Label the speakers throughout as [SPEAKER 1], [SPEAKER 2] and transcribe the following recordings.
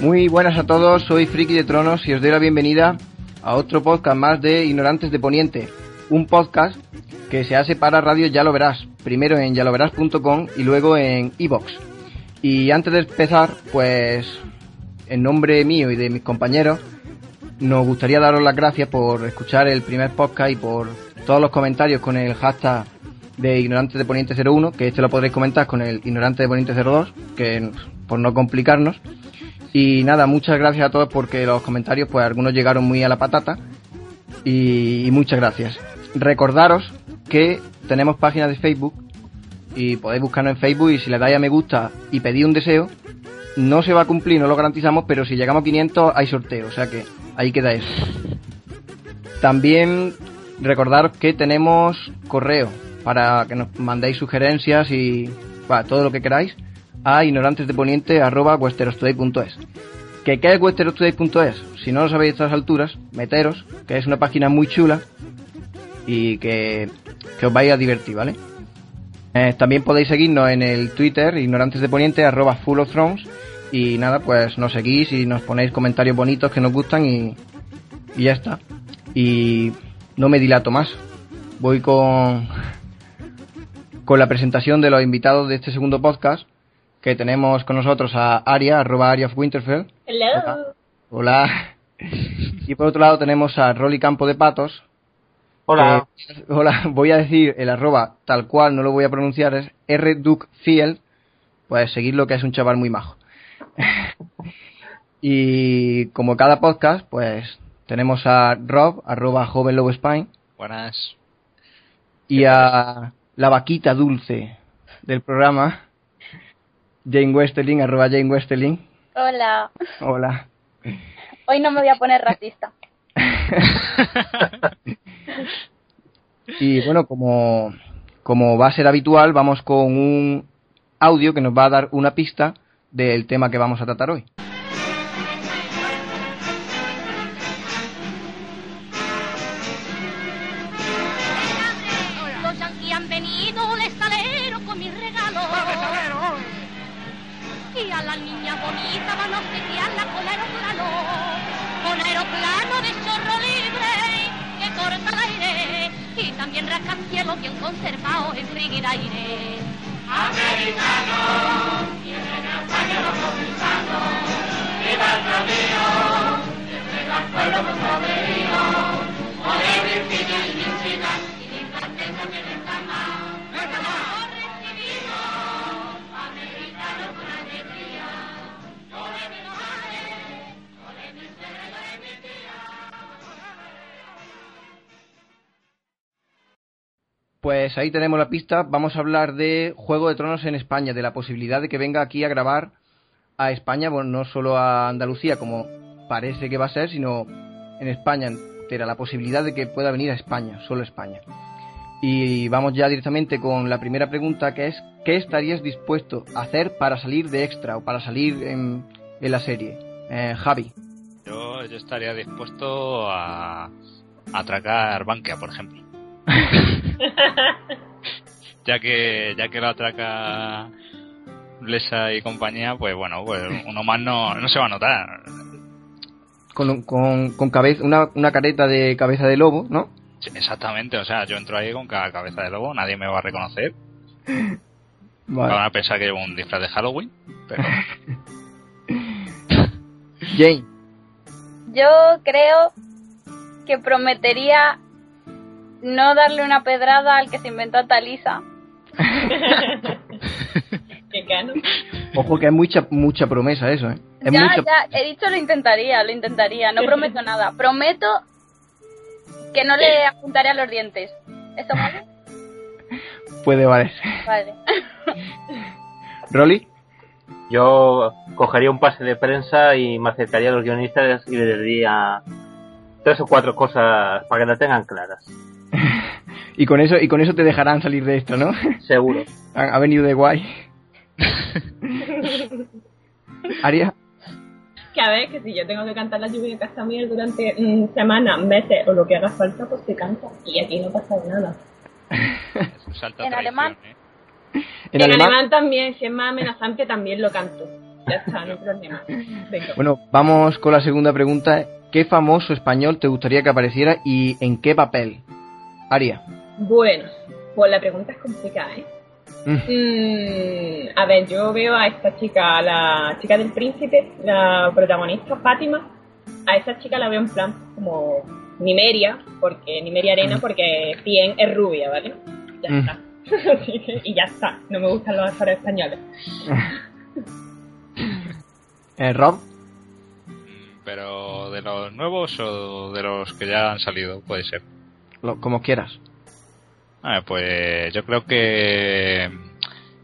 [SPEAKER 1] Muy buenas a todos, soy Friki de Tronos y os doy la bienvenida a otro podcast más de Ignorantes de Poniente, un podcast que se hace para Radio Ya lo verás, primero en yaloverás.com y luego en iBox. Y antes de empezar, pues en nombre mío y de mis compañeros, nos gustaría daros las gracias por escuchar el primer podcast y por todos los comentarios con el hashtag de Ignorantes de Poniente 01, que este lo podréis comentar con el Ignorante de Poniente 02, que por no complicarnos. Y nada, muchas gracias a todos porque los comentarios, pues algunos llegaron muy a la patata. Y, muchas gracias. Recordaros que tenemos página de Facebook y podéis buscarnos en Facebook y si le dais a me gusta y pedís un deseo, no se va a cumplir, no lo garantizamos, pero si llegamos a 500 hay sorteo, o sea que ahí queda eso. También recordaros que tenemos correo para que nos mandéis sugerencias y para todo lo que queráis a ignorantesdeponiente.westerostoday.es. ¿Que qué es westerostoday.es? Si no lo sabéis a estas alturas, meteros, que es una página muy chula y que, que os vais a divertir, ¿vale? Eh, también podéis seguirnos en el Twitter, ignorantesdeponiente, arroba full of thrones, y nada, pues nos seguís y nos ponéis comentarios bonitos que nos gustan y, y ya está. Y no me dilato más. Voy con, con la presentación de los invitados de este segundo podcast que tenemos con nosotros a Aria, arroba Aria of Winterfell.
[SPEAKER 2] Hello.
[SPEAKER 1] Hola. Y por otro lado tenemos a Rolly Campo de Patos.
[SPEAKER 3] Hola.
[SPEAKER 1] que- hola, voy a decir el arroba tal cual, no lo voy a pronunciar, es rducfiel. Pues seguirlo que es un chaval muy majo. y como cada podcast, pues tenemos a Rob, arroba joven lobo Spine,
[SPEAKER 4] Buenas.
[SPEAKER 1] y a la vaquita dulce del programa, Jane Westerling, arroba Jane Westerling.
[SPEAKER 2] Hola.
[SPEAKER 1] Hola.
[SPEAKER 2] Hoy no me voy a poner racista.
[SPEAKER 1] Y bueno, como, como va a ser habitual, vamos con un audio que nos va a dar una pista del tema que vamos a tratar hoy. Pues ahí tenemos la pista. Vamos a hablar de Juego de Tronos en España, de la posibilidad de que venga aquí a grabar a España, bueno, no solo a Andalucía, como parece que va a ser, sino en España entera, la posibilidad de que pueda venir a España, solo España. Y vamos ya directamente con la primera pregunta, que es, ¿qué estarías dispuesto a hacer para salir de extra o para salir en, en la serie? Eh, Javi.
[SPEAKER 4] Yo, yo estaría dispuesto a, a atracar Bankia, por ejemplo. ya que ya que lo atraca Blesa y compañía, pues bueno, pues uno más no, no se va a notar.
[SPEAKER 1] Con, con, con cabeza, una, una careta de cabeza de lobo, ¿no?
[SPEAKER 4] Sí, Exactamente, o sea, yo entro ahí con cada cabeza de lobo, nadie me va a reconocer.
[SPEAKER 1] Vale.
[SPEAKER 4] Van a pensar que llevo un disfraz de Halloween, pero
[SPEAKER 1] Jane.
[SPEAKER 2] Yo creo que prometería no darle una pedrada al que se inventó a Talisa.
[SPEAKER 1] Ojo que es mucha, mucha promesa eso, ¿eh? Es
[SPEAKER 2] ya, ya, he dicho lo intentaría, lo intentaría. No prometo nada. Prometo que no le apuntaré a los dientes. ¿Eso vale?
[SPEAKER 1] Puede valer.
[SPEAKER 2] Vale.
[SPEAKER 1] ¿Rolly?
[SPEAKER 5] Yo cogería un pase de prensa y me acercaría a los guionistas y les diría tres o cuatro cosas para que la tengan claras.
[SPEAKER 1] Y con eso y con eso te dejarán salir de esto, ¿no?
[SPEAKER 5] Seguro.
[SPEAKER 1] ha, ha venido de guay. Aria,
[SPEAKER 3] Que a ver, que si yo tengo que cantar la lluvia de Castamir durante mm, semanas, meses o lo que haga falta, pues se canta. Y aquí no pasa nada.
[SPEAKER 4] Salta
[SPEAKER 2] En alemán.
[SPEAKER 4] ¿eh?
[SPEAKER 1] en
[SPEAKER 3] En,
[SPEAKER 1] alemán.
[SPEAKER 3] alemán también, si es más amenazante, también lo canto. Ya está, no hay problema. Venga.
[SPEAKER 1] Bueno, vamos con la segunda pregunta. ¿Qué famoso español te gustaría que apareciera y en qué papel? Aria.
[SPEAKER 3] Bueno, pues la pregunta es complicada, ¿eh?
[SPEAKER 1] Mm.
[SPEAKER 3] Mm, a ver, yo veo a esta chica, a la chica del príncipe, la protagonista, Fátima. A esa chica la veo en plan como Nimeria, porque Nimeria Arena, porque Cien es rubia, ¿vale? Ya
[SPEAKER 1] Mm.
[SPEAKER 3] está. Y ya está. No me gustan los actores españoles.
[SPEAKER 1] Eh, Rob.
[SPEAKER 4] Mm, Pero de los nuevos o de los que ya han salido, puede ser.
[SPEAKER 1] Lo- como quieras.
[SPEAKER 4] Ah, pues yo creo que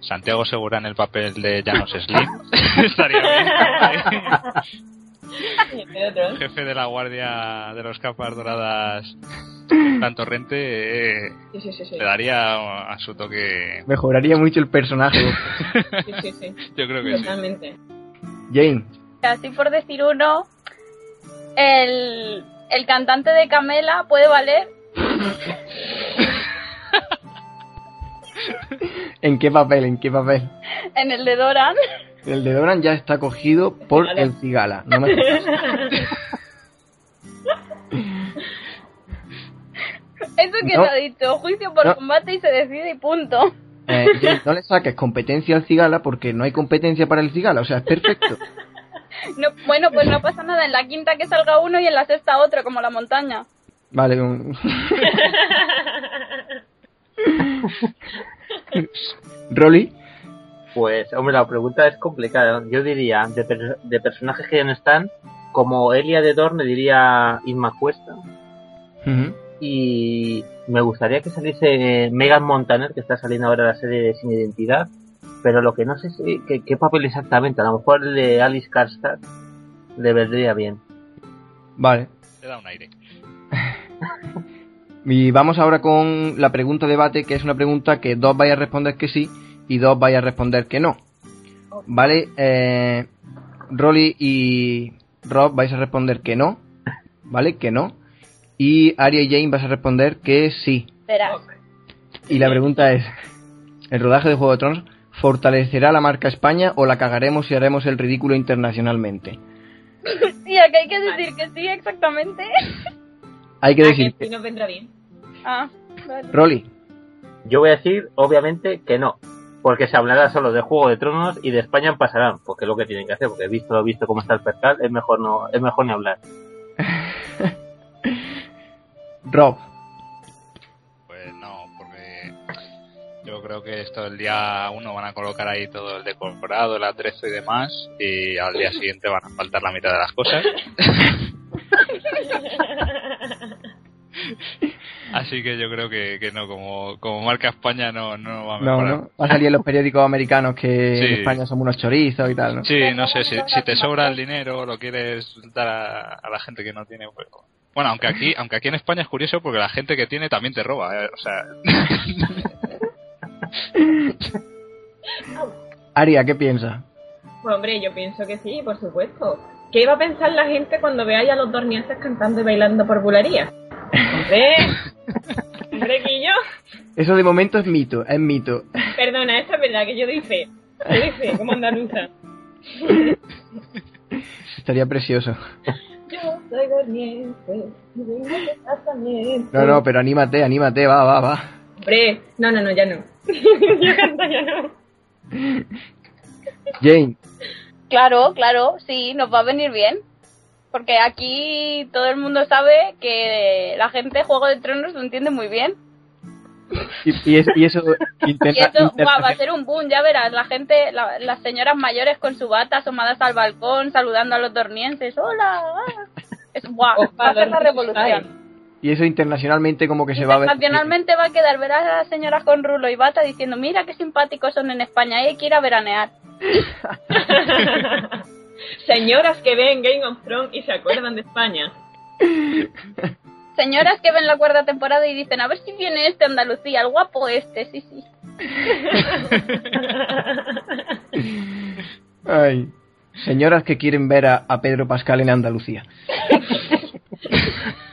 [SPEAKER 4] Santiago Segura en el papel de Janos Slim estaría bien. Jefe de la guardia de los capas doradas, San Torrente, eh,
[SPEAKER 3] Sí, sí, sí, sí.
[SPEAKER 4] le daría a su toque.
[SPEAKER 1] Mejoraría mucho el personaje.
[SPEAKER 3] Sí, sí, sí.
[SPEAKER 4] Yo creo que sí.
[SPEAKER 3] Totalmente.
[SPEAKER 1] Jane.
[SPEAKER 2] Así por decir uno, el, el cantante de Camela puede valer.
[SPEAKER 1] ¿En qué papel? ¿En qué papel?
[SPEAKER 2] En el de Doran.
[SPEAKER 1] El de Doran ya está cogido por
[SPEAKER 3] Cigala.
[SPEAKER 1] el cigala. No me.
[SPEAKER 2] Eso que
[SPEAKER 1] No.
[SPEAKER 2] ha dicho, juicio por
[SPEAKER 1] No.
[SPEAKER 2] combate y se decide y punto.
[SPEAKER 1] Eh, no le saques competencia al cigala porque no hay competencia para el cigala. O sea, es perfecto.
[SPEAKER 2] No, bueno, pues no pasa nada. En la quinta que salga uno y en la sexta otro, como la montaña.
[SPEAKER 1] Vale. un- Rolly.
[SPEAKER 5] Pues, hombre, la pregunta es complicada. Yo diría, de, per- de personajes que ya no están, como Elia de Dorne diría Inma Cuesta. Y me gustaría que saliese Megan Montaner, que está saliendo ahora la serie de Sin Identidad. Pero lo que no sé es qué, qué papel exactamente. A lo mejor el de Alice Karstad le vendría bien.
[SPEAKER 1] Vale.
[SPEAKER 4] Le da un aire.
[SPEAKER 1] Y vamos ahora con la pregunta debate, que es una pregunta que dos vais a responder que sí y dos vais a responder que no. ¿Vale? Eh, Rolly y Rob vais a responder que no. ¿Vale? Que no. Y Aria y Jane vais a responder que sí.
[SPEAKER 2] Verás.
[SPEAKER 1] Y la pregunta es, ¿el rodaje de Juego de Tronos fortalecerá la marca España o la cagaremos y haremos el ridículo internacionalmente?
[SPEAKER 2] Y aquí hay que decir que sí, exactamente.
[SPEAKER 1] Hay que
[SPEAKER 3] Ah,
[SPEAKER 1] decir
[SPEAKER 3] que sí
[SPEAKER 1] que...
[SPEAKER 3] nos vendrá bien.
[SPEAKER 2] Ah, vale.
[SPEAKER 1] Rolly,
[SPEAKER 5] Yo voy a decir, obviamente, que no. Porque se hablará solo de Juego de Tronos y de España en pasarán. Porque es lo que tienen que hacer. Porque visto lo visto cómo está el percal, es mejor no, es mejor ni hablar.
[SPEAKER 1] Rob,
[SPEAKER 4] Pues no, porque yo creo que esto el día uno van a colocar ahí todo el decorado, el atrezo y demás, y al día siguiente van a faltar la mitad de las cosas. Así que yo creo que, que no, como, como marca España no, no va a
[SPEAKER 1] no,
[SPEAKER 4] mejorar.
[SPEAKER 1] no, va a salir en los periódicos americanos que en. España somos unos chorizos y tal, ¿no?
[SPEAKER 4] Sí, no sé, si, si te sobra el dinero o lo quieres dar a, a la gente que no tiene, pues... Bueno, aunque aquí, aunque aquí en España es curioso porque la gente que tiene también te roba, ¿eh? o sea...
[SPEAKER 1] Aria, ¿qué piensa?
[SPEAKER 3] Pues hombre, yo pienso que sí, por supuesto. ¿Qué iba a pensar la gente cuando vea ya a los dornienses cantando y bailando por bulería? Hombre, hombre, Guillo.
[SPEAKER 1] Eso de momento es mito, es mito.
[SPEAKER 3] Perdona, esta es verdad que yo doy fe. Yo doy fe, como andaluza.
[SPEAKER 1] Estaría precioso.
[SPEAKER 3] Yo soy casamiento.
[SPEAKER 1] No, no, pero anímate, anímate, va, va, va.
[SPEAKER 3] Hombre, no, no, no, ya no. yo canto ya no.
[SPEAKER 1] Jane,
[SPEAKER 2] Claro, claro, sí, nos va a venir bien. Porque aquí todo el mundo sabe que la gente Juego de Tronos lo entiende muy bien.
[SPEAKER 1] Y, y eso, y eso,
[SPEAKER 2] Y eso guau, va a ser un boom, ya verás. La gente, la- las señoras mayores con su bata asomadas al balcón, saludando a los dornienses. ¡Hola! ah". Es, guau,
[SPEAKER 3] Opa,
[SPEAKER 2] va a ser la revolución.
[SPEAKER 1] y eso internacionalmente como que se va a ver.
[SPEAKER 2] Internacionalmente va a quedar, verás a las señoras con rulo y bata diciendo, mira qué simpáticos son en España, hay que ir a veranear.
[SPEAKER 3] Señoras que ven Game of Thrones y se acuerdan de España.
[SPEAKER 2] Señoras que ven la cuarta temporada y dicen, a ver si viene este a Andalucía, el guapo este, sí, sí.
[SPEAKER 1] Ay. Señoras que quieren ver a, a Pedro Pascal en Andalucía.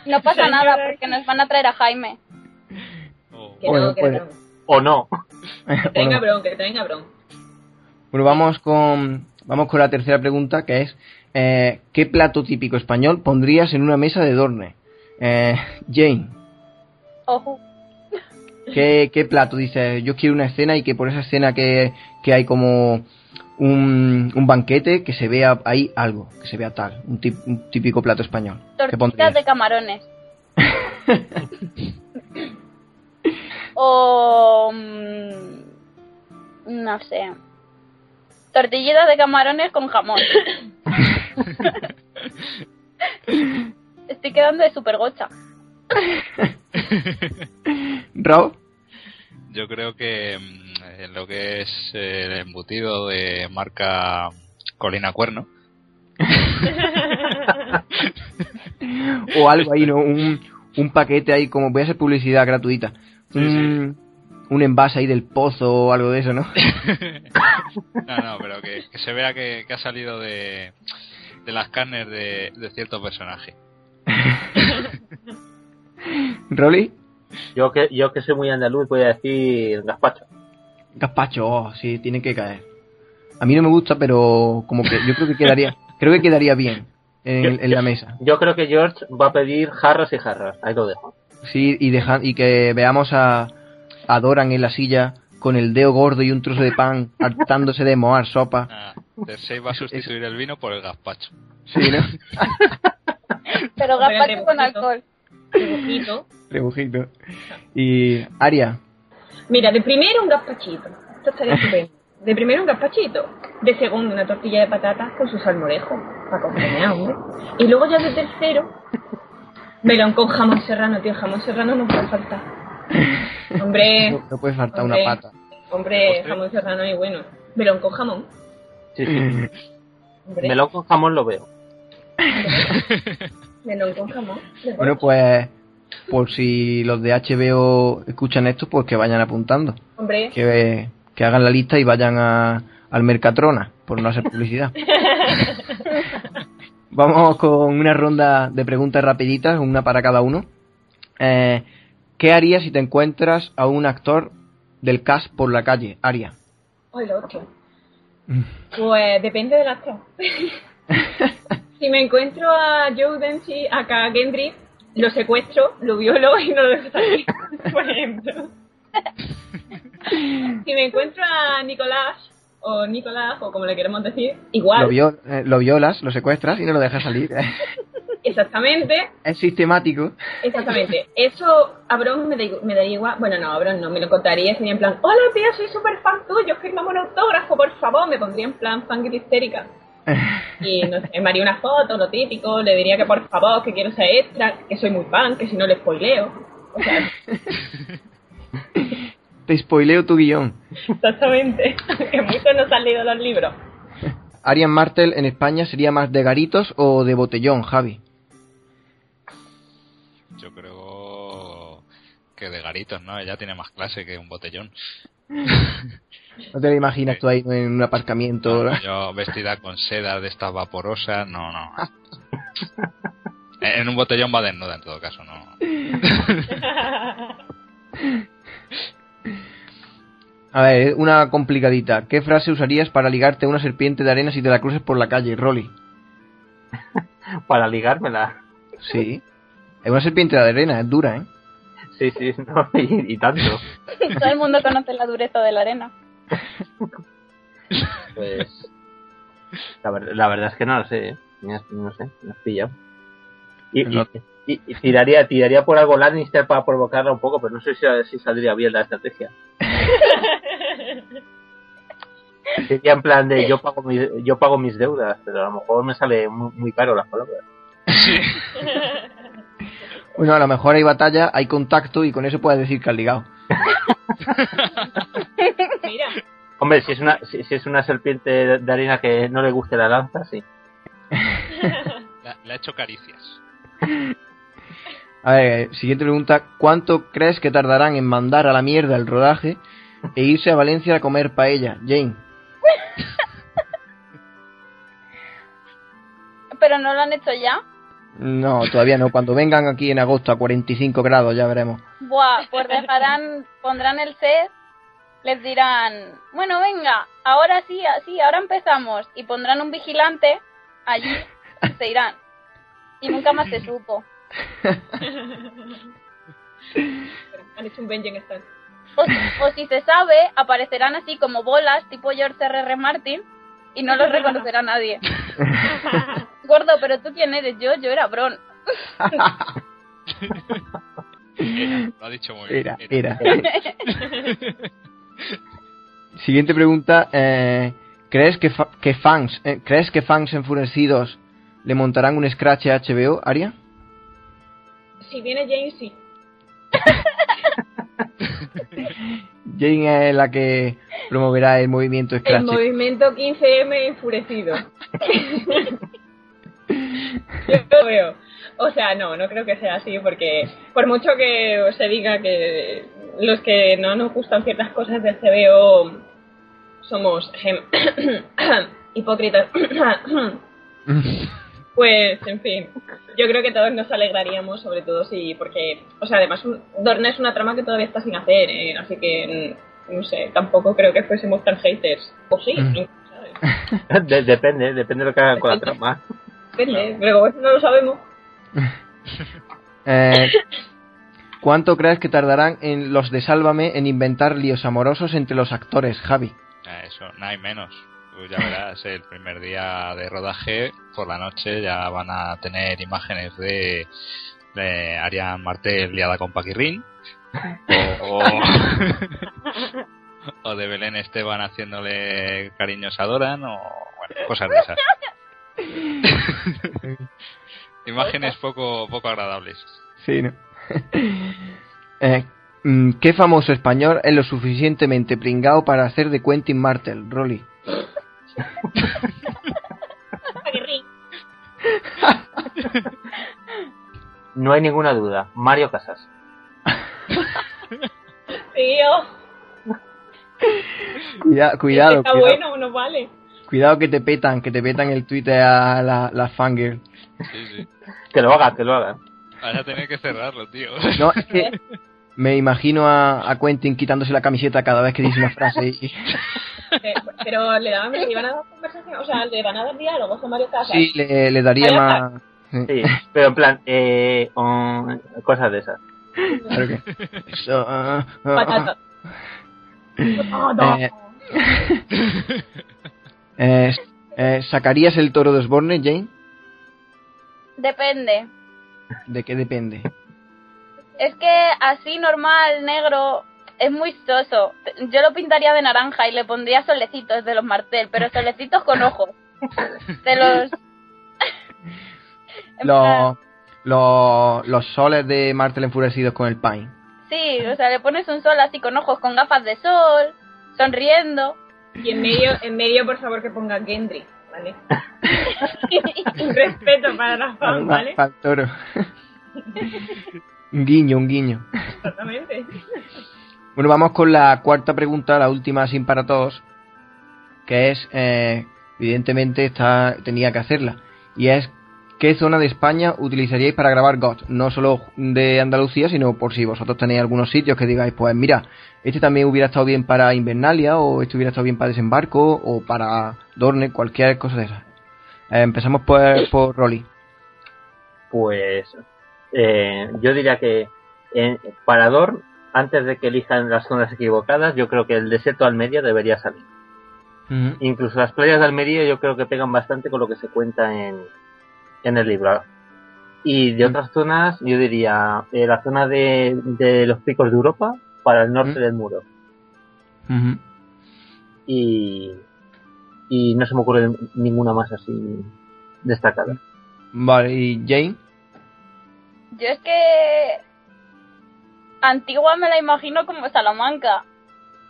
[SPEAKER 2] No pasa nada porque nos van a traer a Jaime.
[SPEAKER 4] Oh.
[SPEAKER 3] Que
[SPEAKER 1] Bueno,
[SPEAKER 3] no, que
[SPEAKER 1] puede.
[SPEAKER 3] no.
[SPEAKER 5] O no.
[SPEAKER 3] Que tenga bron, que tenga bron.
[SPEAKER 1] bueno, vamos con vamos con la tercera pregunta que es eh, ¿qué plato típico español pondrías en una mesa de Dorne? Eh, Jane,
[SPEAKER 2] Ojo.
[SPEAKER 1] ¿qué, qué plato? Dice, yo quiero una escena y que por esa escena que, que hay como un, un banquete que se vea ahí algo, que se vea tal, un, tip- un típico plato español. ¿Qué
[SPEAKER 2] Tortillas
[SPEAKER 1] pondrías?
[SPEAKER 2] de camarones. o... mm, no sé. Tortillitas de camarones con jamón. Estoy quedando de super gocha.
[SPEAKER 1] Rob,
[SPEAKER 4] Yo creo que mm, en lo que es eh, el embutido de marca Colina Cuerno,
[SPEAKER 1] o algo ahí, ¿no? Un, un paquete ahí, como voy a hacer publicidad gratuita.
[SPEAKER 4] Sí,
[SPEAKER 1] un, un envase ahí del pozo o algo de eso, ¿no?
[SPEAKER 4] no, no, pero que, que se vea que, que ha salido de, de las carnes de, de cierto personaje.
[SPEAKER 1] Rolly,
[SPEAKER 5] Yo que, yo que soy muy andaluz voy a decir gazpacho.
[SPEAKER 1] gazpacho, oh, sí, tiene que caer. A mí no me gusta, pero como que yo creo que quedaría, creo que quedaría bien en, en la mesa.
[SPEAKER 5] Yo creo que George va a pedir jarras y jarras. Ahí lo dejo.
[SPEAKER 1] Sí, y deja, y que veamos a, a Doran en la silla con el dedo gordo y un trozo de pan hartándose de moar sopa.
[SPEAKER 4] Ah, Cersei va a sustituir el vino por el gazpacho.
[SPEAKER 1] Sí, ¿no?
[SPEAKER 2] Pero gazpacho con
[SPEAKER 3] rebujito.
[SPEAKER 2] alcohol.
[SPEAKER 3] Dibujito.
[SPEAKER 1] Rebujito. Y Aria,
[SPEAKER 3] Mira, de primero un gazpachito. Esto estaría estupendo. De primero un gazpachito. De segundo una tortilla de patatas con su salmorejo. Para acompañar, hombre. Y luego ya de tercero, melón con jamón serrano, tío. Jamón serrano no puede faltar. Hombre,
[SPEAKER 1] no, no puede faltar
[SPEAKER 3] hombre.
[SPEAKER 1] una pata.
[SPEAKER 3] hombre, jamón serrano y bueno. Melón con jamón.
[SPEAKER 5] Sí, sí.
[SPEAKER 3] Hombre,
[SPEAKER 5] Melón con jamón lo veo.
[SPEAKER 3] melón con jamón.
[SPEAKER 1] Bueno, pues por si los de HBO escuchan esto, pues que vayan apuntando.
[SPEAKER 3] Hombre,
[SPEAKER 1] Que, que hagan la lista y vayan a, al Mercatrona, por no hacer publicidad. Vamos con una ronda de preguntas rapiditas, una para cada uno. Eh, ¿Qué harías si te encuentras a un actor del cast por la calle? Aria.
[SPEAKER 3] Ay, lo otro. Pues depende del actor. si me encuentro a Joe Dempsey, acá a Gendry, lo secuestro, lo violo y no lo dejo salir, por ejemplo. si me encuentro a Nicolás, o Nicolás, o como le queremos decir, igual,
[SPEAKER 1] Lo, vio- eh, lo violas, lo secuestras y no lo dejas salir.
[SPEAKER 3] exactamente,
[SPEAKER 1] es sistemático.
[SPEAKER 3] exactamente. Eso a Bron me, da- me daría igual, bueno, no, a Bron no, me lo contaría, sería en plan, hola tía, soy súper fan tuyo, firmame un autógrafo, por favor, me pondría en plan fan histérica. Y no sé, me haría una foto, lo típico, le diría que por favor, que quiero ser extra, que soy muy fan, que si no le spoileo. O sea,
[SPEAKER 1] Te spoileo tu guion.
[SPEAKER 3] exactamente, que muchos no han leído los libros.
[SPEAKER 1] Arian Martel en España sería más de garitos o de botellón, Javi.
[SPEAKER 4] Yo creo que de garitos, ¿no? Ella tiene más clase que un botellón.
[SPEAKER 1] No te lo imaginas tú ahí en un aparcamiento.
[SPEAKER 4] No, yo vestida con seda de estas vaporosas, no, no. En un botellón va desnuda en todo caso, no.
[SPEAKER 1] A ver, una complicadita. ¿Qué frase usarías para ligarte a una serpiente de arena si te la cruces por la calle, Rolly?
[SPEAKER 5] Para ligármela.
[SPEAKER 1] Sí. Es una serpiente de arena, es dura, ¿eh?
[SPEAKER 5] Sí, sí, no, y, y tanto.
[SPEAKER 2] Todo el mundo conoce la dureza de la arena.
[SPEAKER 5] Pues. La, ver- la verdad es que no lo sé. ¿eh? Me has- no sé, me has pillado. Y,
[SPEAKER 1] No.
[SPEAKER 5] y- y- y tiraría, tiraría por algo Lannister para provocarla un poco, pero no sé si, si saldría bien la estrategia. Sería en plan de yo pago, mis, yo pago mis deudas, pero a lo mejor me sale muy, muy caro las palabras.
[SPEAKER 1] Bueno, a lo mejor hay batalla, hay contacto y con eso puedes decir que has ligado.
[SPEAKER 3] Mira,
[SPEAKER 5] Hombre, si es una, si, si es una serpiente de, de arena que no le guste la lanza, sí.
[SPEAKER 4] Le, ha hecho caricias.
[SPEAKER 1] A ver, siguiente pregunta. ¿Cuánto crees que tardarán en mandar a la mierda el rodaje e irse a Valencia a comer paella? Jane.
[SPEAKER 2] Pero no lo han hecho ya.
[SPEAKER 1] No, todavía no. Cuando vengan aquí en agosto a 45 grados ya veremos.
[SPEAKER 2] Buah, pues dejarán, pondrán el set, les dirán, bueno, venga, ahora sí, así, ahora empezamos. Y pondrán un vigilante allí y se irán. Y nunca más se supo.
[SPEAKER 3] han hecho un Benjen.
[SPEAKER 2] O, o si se sabe, aparecerán así como bolas, tipo George R.R. Martin, y no los reconocerá nadie. Gordo, pero tú quién eres? Yo, yo era Bron.
[SPEAKER 4] Era, lo ha dicho muy bien.
[SPEAKER 1] Era, era. Siguiente pregunta. eh, ¿Crees que, fa- que fans, eh, crees que fans enfurecidos le montarán un scratch a HBO, Aria?
[SPEAKER 3] Si viene James, sí.
[SPEAKER 1] Jane es la que promoverá el movimiento
[SPEAKER 3] El
[SPEAKER 1] scratch.
[SPEAKER 3] movimiento 15M enfurecido. Yo lo veo. O sea, no, no creo que sea así, porque por mucho que se diga que los que no nos gustan ciertas cosas de CBO somos hipócritas, pues, en fin, yo creo que todos nos alegraríamos, sobre todo si, porque, o sea, además, Dorna es una trama que todavía está sin hacer, eh, así que, no sé, tampoco creo que fuésemos tan haters. O sí,
[SPEAKER 1] Mm.
[SPEAKER 3] nunca sabes.
[SPEAKER 5] De- depende, depende de lo que hagan con la trama.
[SPEAKER 3] Depende, pero como eso no lo sabemos.
[SPEAKER 1] Eh, ¿Cuánto crees que tardarán en los de Sálvame en inventar líos amorosos entre los actores, Javi?
[SPEAKER 4] Ah, Eso, no hay menos. Tú ya verás, el primer día de rodaje, por la noche ya van a tener imágenes de, de Ariane Martel liada con Paquirrín. O, o, o de Belén Esteban haciéndole cariños a Doran, o bueno, cosas de esas. imágenes poco, poco agradables.
[SPEAKER 1] Sí, ¿no? Eh, mm, ¿Qué famoso español es lo suficientemente pringao para hacer de Quentin Martel, Rolly?
[SPEAKER 5] No hay ninguna duda. Mario Casas.
[SPEAKER 3] Tío,
[SPEAKER 1] Cuida- cuidado,
[SPEAKER 3] está
[SPEAKER 1] cuidado,
[SPEAKER 3] bueno, no vale.
[SPEAKER 1] Cuidado que te petan, que te petan el Twitter a la, la fangirl.
[SPEAKER 4] Sí, sí.
[SPEAKER 5] Que lo haga, que lo haga.
[SPEAKER 4] Vas a tener que cerrarlo, tío.
[SPEAKER 1] No, es que me imagino a, a Quentin quitándose la camiseta cada vez que dice una frase y...
[SPEAKER 3] Pero le, daban, le iban a dar conversación, o sea, le van a dar diálogos a Mario Casas.
[SPEAKER 1] Sí, le, le daría más... Sí,
[SPEAKER 5] Sí, pero en plan, eh, um, cosas de esas.
[SPEAKER 1] claro que... Eso, ah, ah, ah.
[SPEAKER 3] Patata. Oh, no.
[SPEAKER 1] Eh, eh, eh, ¿Sacarías el toro de Osborne, Jane?
[SPEAKER 2] Depende.
[SPEAKER 1] ¿De qué depende?
[SPEAKER 2] Es que así normal, negro, es muy soso. Yo lo pintaría de naranja y le pondría solecitos de los martel, pero solecitos con ojos. De los...
[SPEAKER 1] Los, los, los soles de Martel enfurecidos con el Pine.
[SPEAKER 2] Sí, o sea, le pones un sol así con ojos, con gafas de sol, sonriendo.
[SPEAKER 3] Y en medio, en medio, por favor, que ponga Gendry, ¿vale? Un respeto para las fans, ¿vale?
[SPEAKER 1] Para el toro. un guiño, un guiño.
[SPEAKER 3] Exactamente.
[SPEAKER 1] Bueno, vamos con la cuarta pregunta, la última sin para todos, que es, eh, evidentemente, esta tenía que hacerla, y es, ¿qué zona de España utilizaríais para grabar GOT? No solo de Andalucía, sino por si vosotros tenéis algunos sitios que digáis, pues mira, este también hubiera estado bien para Invernalia, o este hubiera estado bien para Desembarco, o para Dorne, cualquier cosa de esas. Eh, empezamos por, por Rolly.
[SPEAKER 5] Pues eh, yo diría que en Parador, antes de que elijan las zonas equivocadas, yo creo que el desierto de Almería debería salir. Incluso las playas de Almería yo creo que pegan bastante con lo que se cuenta en, en el libro. Y de otras zonas, yo diría eh, la zona de, de los picos de Europa para el norte
[SPEAKER 1] Mm.
[SPEAKER 5] del muro. Y, y no se me ocurre ninguna más así destacada.
[SPEAKER 1] Vale, ¿y Jane?
[SPEAKER 2] Yo es que Antigua me la imagino como Salamanca.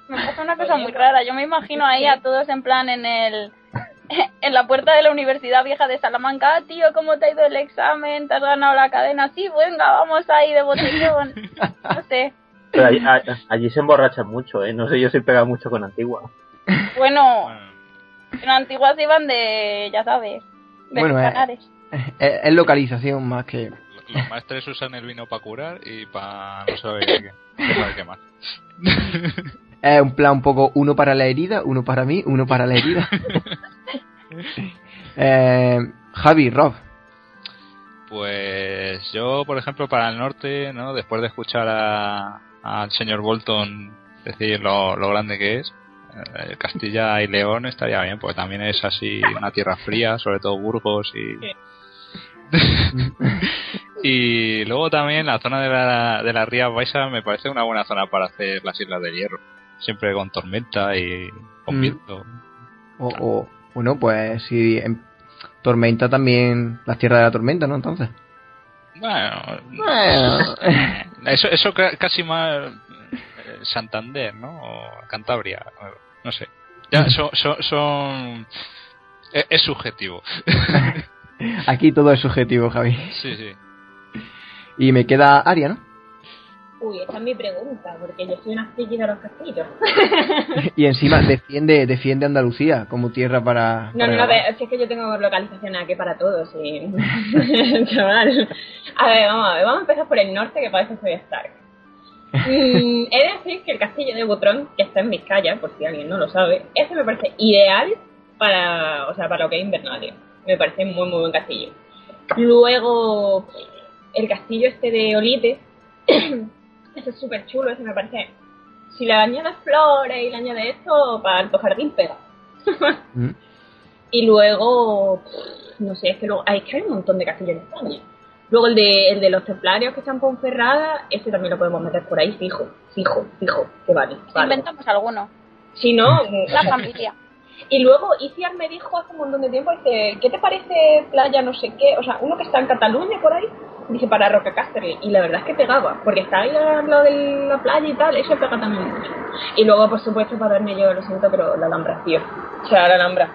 [SPEAKER 2] Me pasa una cosa muy rara. Yo me imagino ahí a todos en plan en el en la puerta de la Universidad Vieja de Salamanca. Ah, tío, ¿cómo te ha ido el examen? ¿Te has ganado la cadena? Sí, venga, vamos ahí de botellón. No sé.
[SPEAKER 5] Pero allí, se emborrachan mucho, ¿eh? No sé yo si pega mucho con Antigua.
[SPEAKER 2] Bueno, en Antigua se iban de, ya sabes, de
[SPEAKER 1] Bueno, eh.
[SPEAKER 2] Canares.
[SPEAKER 1] Es, es localización más que...
[SPEAKER 4] los maestres usan el vino para curar y para no saber qué, no saber qué más.
[SPEAKER 1] Es un plan un poco uno para la herida, uno para mí, uno para la herida. eh, Javi, Rob.
[SPEAKER 4] Pues yo, por ejemplo, para el norte, ¿no? Después de escuchar a- al señor Bolton decir lo, lo grande que es, eh, Castilla y León estaría bien, porque también es así una tierra fría, sobre todo Burgos y... y luego también la zona de la, de la Ría Baixa me parece una buena zona para hacer las Islas de Hierro. Siempre con tormenta y con
[SPEAKER 1] Mm.
[SPEAKER 4] viento.
[SPEAKER 1] O, o- bueno, pues si en Tormenta también, las tierras de la tormenta, ¿no? Entonces.
[SPEAKER 4] Bueno,
[SPEAKER 1] Bueno.
[SPEAKER 4] Eso, eso ca- casi más eh, Santander, ¿no? O Cantabria, no sé. Ya, son, son, son- es, es subjetivo.
[SPEAKER 1] Aquí todo es subjetivo, Javi.
[SPEAKER 4] sí, sí.
[SPEAKER 1] Y me queda Aria, ¿no?
[SPEAKER 3] Uy, esa es mi pregunta, porque yo soy una friki de los castillos.
[SPEAKER 1] Y encima defiende defiende Andalucía como tierra para...
[SPEAKER 3] No,
[SPEAKER 1] para
[SPEAKER 3] no, no,
[SPEAKER 1] grabar.
[SPEAKER 3] ve- si es que yo tengo localización aquí para todos, y... Chaval. A ver, vamos a ver, vamos a empezar por el norte, que para eso soy Stark. Mm, he de decir que el castillo de Butrón, que está en Vizcaya, por si alguien no lo sabe, ese me parece ideal para, o sea, para lo que es Invernalia. Me parece muy, muy buen castillo. Luego, el castillo este de Olite, ese es súper chulo, ese me parece... Si le añades flores y le añades esto, para tu jardín pega.
[SPEAKER 1] Mm.
[SPEAKER 3] Y luego, pff, no sé, es que luego, hay que hay un montón de castillos en España. Luego el de, el de los templarios que están en Ponferrada, ese también lo podemos meter por ahí, fijo, fijo, fijo, que vale. vale.
[SPEAKER 2] Inventamos alguno.
[SPEAKER 3] Si no,
[SPEAKER 2] La familia.
[SPEAKER 3] Y luego Iciar me dijo hace un montón de tiempo, dice, ¿qué te parece playa no sé qué? O sea, uno que está en Cataluña por ahí, dice para Roca Casterly, y la verdad es que pegaba, porque está ahí al lado de la playa y tal, eso pega también mucho. Y luego, por supuesto, para verme yo, lo siento, pero la Alhambra, tío. O sea, la Alhambra.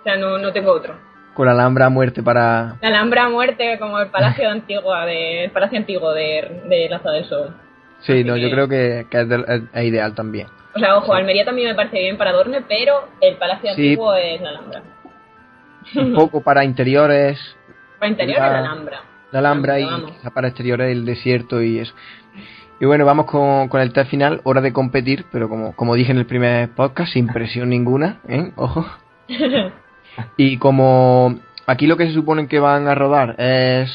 [SPEAKER 3] O sea, no, no tengo otro.
[SPEAKER 1] Con Alhambra a muerte para...
[SPEAKER 3] La Alhambra a muerte como el palacio de Antigua, de, el palacio antiguo de, de Laza del Sol.
[SPEAKER 1] Sí, no, yo creo que, que es- es ideal también.
[SPEAKER 3] O sea, ojo, Almería también me parece bien para Dorne, pero el palacio
[SPEAKER 1] Sí.
[SPEAKER 3] antiguo es la Alhambra.
[SPEAKER 1] Un poco para interiores,
[SPEAKER 3] Para interior
[SPEAKER 1] Ah.
[SPEAKER 3] es la Alhambra.
[SPEAKER 1] la Alhambra y quizá para exteriores el desierto y eso. Y bueno, vamos con, con el test final, hora de competir, pero como, como dije en el primer podcast, sin presión ninguna, ¿eh? Ojo. Y como aquí lo que se supone que van a rodar es,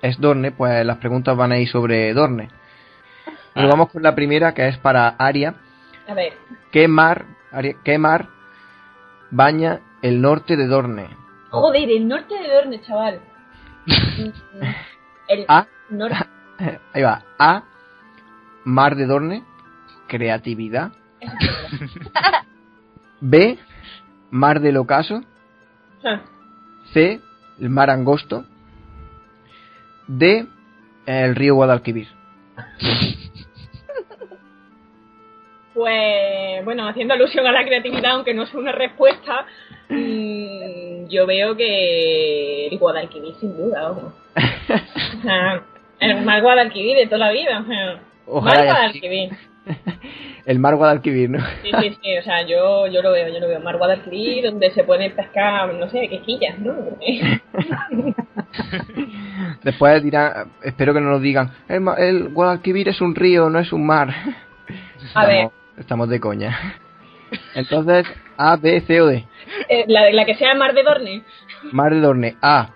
[SPEAKER 1] es Dorne, pues las preguntas van a ir sobre Dorne. Bueno, vamos con la primera, que es para Aria.
[SPEAKER 3] A ver,
[SPEAKER 1] ¿Qué mar, Aria, ¿qué mar baña el norte de Dorne?
[SPEAKER 3] joder, el norte de Dorne, chaval. El
[SPEAKER 1] A.
[SPEAKER 3] norte.
[SPEAKER 1] Ahí va. A. Mar de Dorne. Creatividad. B. Mar del Ocaso. C. El mar angosto. D. El río Guadalquivir.
[SPEAKER 3] Pues, bueno, haciendo alusión a la creatividad, aunque no sea una respuesta, mm, yo veo que el Guadalquivir, sin duda, ojo. O sea, el mar Guadalquivir de toda la vida. O sea,
[SPEAKER 1] Ojalá
[SPEAKER 3] mar Guadalquivir.
[SPEAKER 1] El mar Guadalquivir, ¿no?
[SPEAKER 3] Sí, sí, sí, o sea, yo, yo lo veo, yo lo veo. Mar Guadalquivir, donde se pueden pescar, no sé, quejillas, ¿no?
[SPEAKER 1] Después dirán, espero que no nos digan, el, el Guadalquivir es un río, no es un mar.
[SPEAKER 3] A ver.
[SPEAKER 1] Estamos, de coña. Entonces, A, B, C o D.
[SPEAKER 3] Eh, la, la que sea Mar de Dorne.
[SPEAKER 1] Mar de Dorne, A.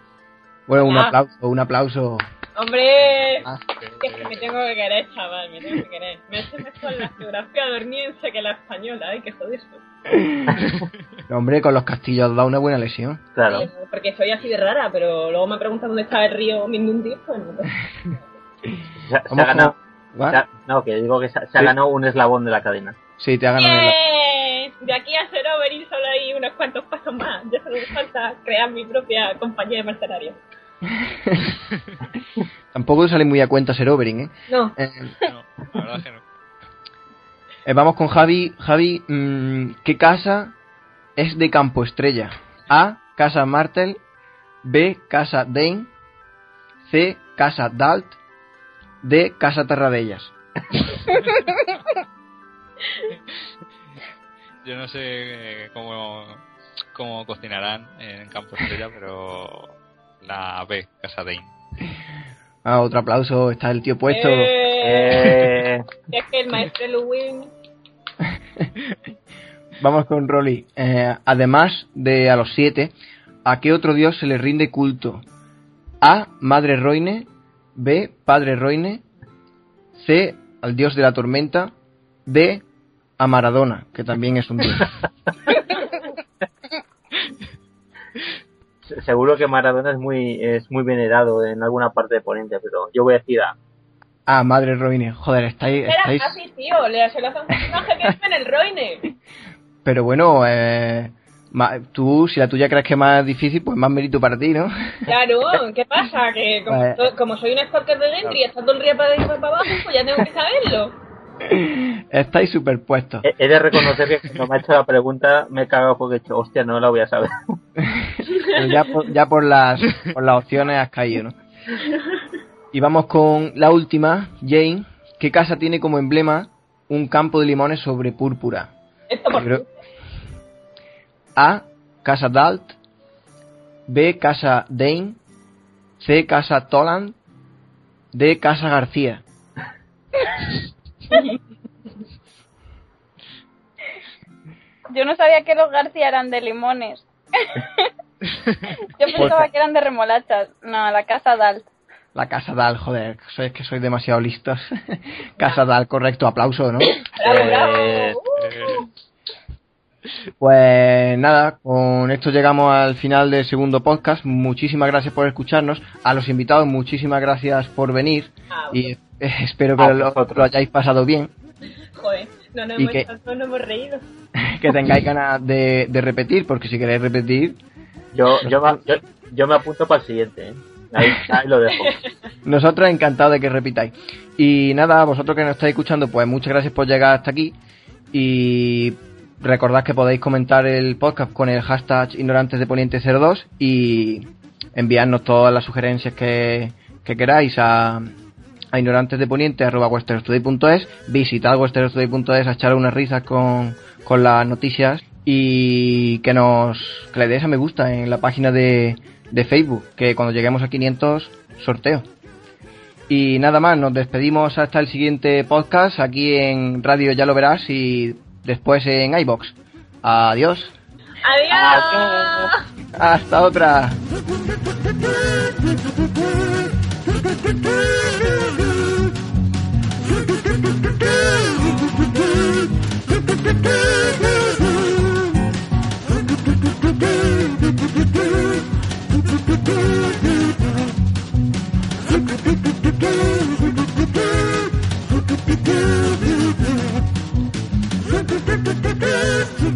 [SPEAKER 1] Bueno, un
[SPEAKER 3] Ah.
[SPEAKER 1] aplauso, un aplauso.
[SPEAKER 3] Hombre,
[SPEAKER 1] Ah.
[SPEAKER 3] que, que me tengo que querer, chaval, me tengo que querer. Me hace mejor la geografía dorniense que la española, hay que joderse.
[SPEAKER 1] No, hombre, con los castillos da una buena lesión.
[SPEAKER 5] Claro.
[SPEAKER 3] Eh, porque soy así de rara, pero luego me preguntan dónde está el río Mindundi, pues no.
[SPEAKER 5] Se, se ha ganado. No, que digo que se, se ha
[SPEAKER 1] Sí.
[SPEAKER 5] ganado un eslabón de la cadena.
[SPEAKER 1] Sí, te ha ganado.
[SPEAKER 3] De aquí a ser Overin solo hay unos cuantos pasos más. Ya solo me falta crear mi propia compañía de mercenarios.
[SPEAKER 1] Tampoco sale muy a cuenta ser Oberyn, ¿eh?
[SPEAKER 3] No,
[SPEAKER 1] Eh,
[SPEAKER 4] No, la verdad es que no.
[SPEAKER 1] eh, vamos con Javi. Javi, mm, ¿qué casa es de Campo Estrella? A. Casa Martel. B. Casa Dane. C. Casa Dalt. D. Casa Terradellas.
[SPEAKER 4] Yo no sé eh, cómo, cómo cocinarán en Campo Estrella, pero la B, Casa Dane.
[SPEAKER 1] Ah, otro aplauso. Está el tío puesto.
[SPEAKER 3] Eh,
[SPEAKER 5] Eh,
[SPEAKER 3] es que el maestro Luwin
[SPEAKER 1] Vamos con Rolly. Eh, además de a los siete, ¿a qué otro dios se le rinde culto? A. Madre Roine. B. Padre Roine. C. Al dios de la tormenta. D. A Maradona, que también es un dios.
[SPEAKER 5] se- seguro que Maradona es muy es muy venerado en alguna parte de Poniente, pero yo voy a decir A.
[SPEAKER 1] Ah, Madre Roine. Joder, estáis...
[SPEAKER 3] Era
[SPEAKER 1] estáis...
[SPEAKER 3] casi, tío. Le se lo hace un personaje que es en el Roine.
[SPEAKER 1] Pero bueno, eh, tú, si la tuya crees que es más difícil, pues más mérito para ti, ¿no?
[SPEAKER 3] Claro, ¿qué pasa? Que como,
[SPEAKER 1] Vale.
[SPEAKER 3] como soy un stalker de Gendry y está todo el día para arriba y para abajo, pues ya tengo que saberlo.
[SPEAKER 1] Estáis superpuestos.
[SPEAKER 5] He, he de reconocer que cuando me ha hecho la pregunta me he cagado porque he dicho, hostia, no la voy a saber.
[SPEAKER 1] Pero ya por, ya por las por las opciones has caído, ¿no? Y vamos con la última, Jane. ¿Qué casa tiene como emblema un campo de limones sobre púrpura?
[SPEAKER 3] Esto por
[SPEAKER 1] Creo- A. Casa Dalt. B. Casa Dane. C. Casa Toland. D. Casa García.
[SPEAKER 2] Yo no sabía que los García eran de limones. Yo pensaba que eran de remolachas. No, la casa Dalt.
[SPEAKER 1] La Casa Dal, joder, sois que sois demasiado listos. casa Dal, correcto, aplauso, ¿no?
[SPEAKER 3] Bravo, bravo.
[SPEAKER 1] Pues nada, con esto llegamos al final del segundo podcast. Muchísimas gracias por escucharnos. A los invitados, muchísimas gracias por venir.
[SPEAKER 3] Ah,
[SPEAKER 1] Y eh, espero que lo, hayáis pasado bien.
[SPEAKER 3] Joder, no nos
[SPEAKER 1] ¿Y
[SPEAKER 3] hemos,
[SPEAKER 1] qué?
[SPEAKER 3] no nos hemos reído.
[SPEAKER 1] Que tengáis ganas de, de repetir, porque si queréis repetir,
[SPEAKER 5] yo, yo, me, yo, yo me apunto para el siguiente. ¿eh? Ahí, ahí lo dejo.
[SPEAKER 1] nosotros encantados de que repitáis. Y nada, vosotros que nos estáis escuchando, pues muchas gracias por llegar hasta aquí. Y recordad que podéis comentar el podcast con el hashtag ignorantes de poniente 02 y enviarnos todas las sugerencias que, que queráis a, a ignorantes de poniente arroba westernostudy.es visitad westernostudy.es a echar unas risas con, con las noticias y que nos que le deis a me gusta en la página de, de Facebook que cuando lleguemos a 500 sorteo. Y nada más, nos despedimos hasta el siguiente podcast aquí en Radio Ya lo verás y después en iBox. Adiós.
[SPEAKER 3] ¡Adiós!
[SPEAKER 1] Hasta otra.
[SPEAKER 6] Este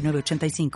[SPEAKER 6] 906985.